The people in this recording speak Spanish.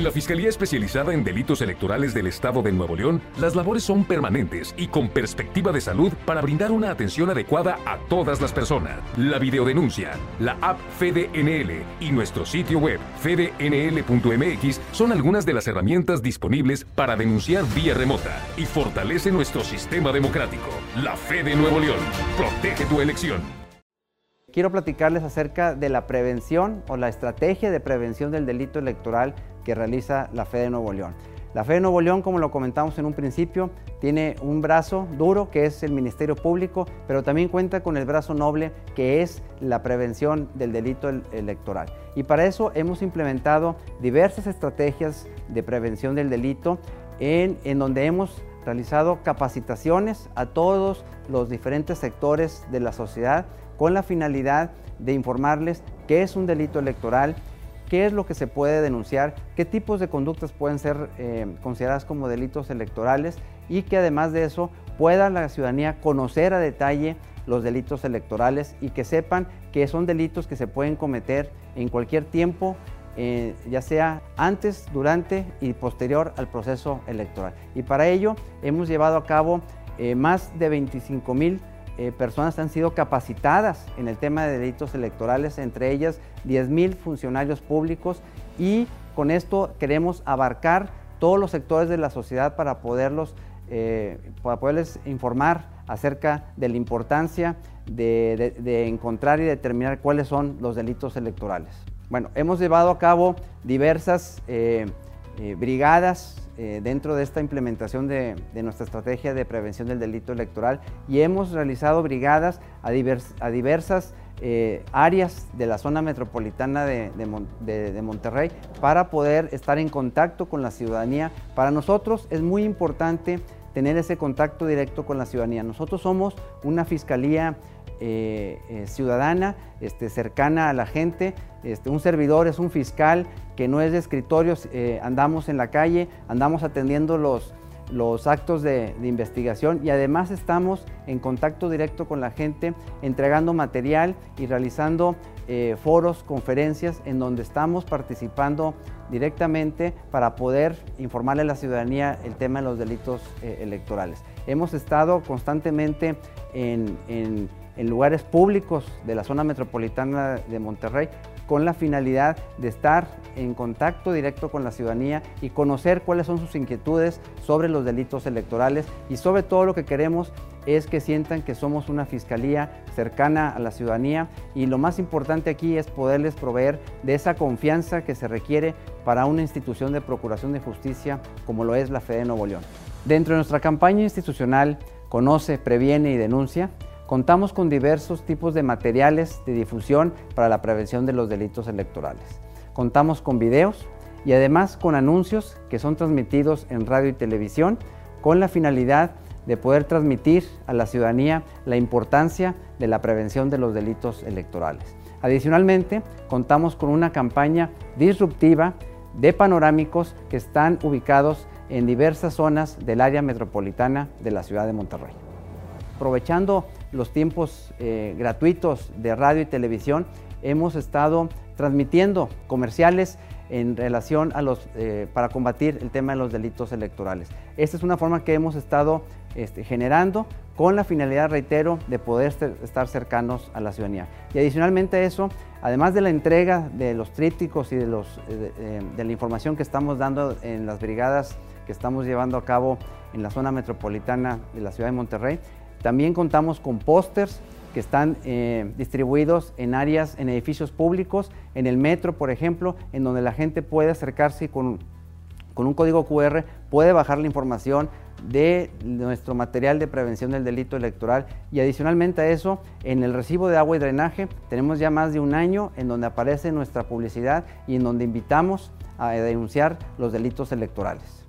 En la Fiscalía Especializada en Delitos Electorales del Estado de Nuevo León, las labores son permanentes y con perspectiva de salud para brindar una atención adecuada a todas las personas. La videodenuncia, la app FedeNL y nuestro sitio web fednl.mx son algunas de las herramientas disponibles para denunciar vía remota y fortalece nuestro sistema democrático. La Fe de Nuevo León. Protege tu elección. Quiero platicarles acerca de la prevención o la estrategia de prevención del delito electoral que realiza la Fe de Nuevo León. La Fe de Nuevo León, como lo comentamos en un principio, tiene un brazo duro que es el Ministerio Público, pero también cuenta con el brazo noble que es la prevención del delito electoral. Y para eso hemos implementado diversas estrategias de prevención del delito en, en donde hemos realizado capacitaciones a todos los diferentes sectores de la sociedad con la finalidad de informarles qué es un delito electoral, qué es lo que se puede denunciar, qué tipos de conductas pueden ser eh, consideradas como delitos electorales y que además de eso pueda la ciudadanía conocer a detalle los delitos electorales y que sepan que son delitos que se pueden cometer en cualquier tiempo, eh, ya sea antes, durante y posterior al proceso electoral. Y para ello hemos llevado a cabo eh, más de 25 mil eh, personas han sido capacitadas en el tema de delitos electorales, entre ellas 10 mil funcionarios públicos y con esto queremos abarcar todos los sectores de la sociedad para, poderlos, eh, para poderles informar acerca de la importancia de, encontrar y determinar cuáles son los delitos electorales. Bueno, hemos llevado a cabo diversas eh, brigadas eh, dentro de esta implementación de, nuestra estrategia de prevención del delito electoral y hemos realizado brigadas a, diversas eh, áreas de la zona metropolitana de, Monterrey para poder estar en contacto con la ciudadanía. Para nosotros es muy importante tener ese contacto directo con la ciudadanía. Nosotros somos una fiscalía eh, ciudadana, este, cercana a la gente, este, un servidor es un fiscal que no es de escritorios, eh, andamos en la calle, andamos atendiendo los, los actos de, investigación y además estamos en contacto directo con la gente, entregando material y realizando eh, foros, conferencias en donde estamos participando directamente para poder informarle a la ciudadanía el tema de los delitos eh, electorales. Hemos estado constantemente en, en lugares públicos de la zona metropolitana de Monterrey con la finalidad de estar en contacto directo con la ciudadanía y conocer cuáles son sus inquietudes sobre los delitos electorales. Y sobre todo lo que queremos es que sientan que somos una fiscalía cercana a la ciudadanía. Y lo más importante aquí es poderles proveer de esa confianza que se requiere para una institución de procuración de justicia como lo es la Fede Nuevo León. Dentro de nuestra campaña institucional Conoce, Previene y Denuncia, Contamos con diversos tipos de materiales de difusión para la prevención de los delitos electorales. Contamos con videos y además con anuncios que son transmitidos en radio y televisión con la finalidad de poder transmitir a la ciudadanía la importancia de la prevención de los delitos electorales. Adicionalmente, contamos con una campaña disruptiva de panorámicos que están ubicados en diversas zonas del área metropolitana de la ciudad de Monterrey. Aprovechando los tiempos eh, gratuitos de radio y televisión, hemos estado transmitiendo comerciales en relación a los, eh, para combatir el tema de los delitos electorales. Esta es una forma que hemos estado este, generando con la finalidad, reitero, de poder estar cercanos a la ciudadanía. Y adicionalmente a eso, además de la entrega de los trípticos y eh, de la información que estamos dando en las brigadas que estamos llevando a cabo en la zona metropolitana de la ciudad de Monterrey, también contamos con pósters que están eh, distribuidos en áreas, en edificios públicos, en el metro, por ejemplo, en donde la gente puede acercarse con, con un código QR, puede bajar la información de nuestro material de prevención del delito electoral y adicionalmente a eso, en el recibo de agua y drenaje tenemos ya más de un año en donde aparece nuestra publicidad y en donde invitamos a denunciar los delitos electorales.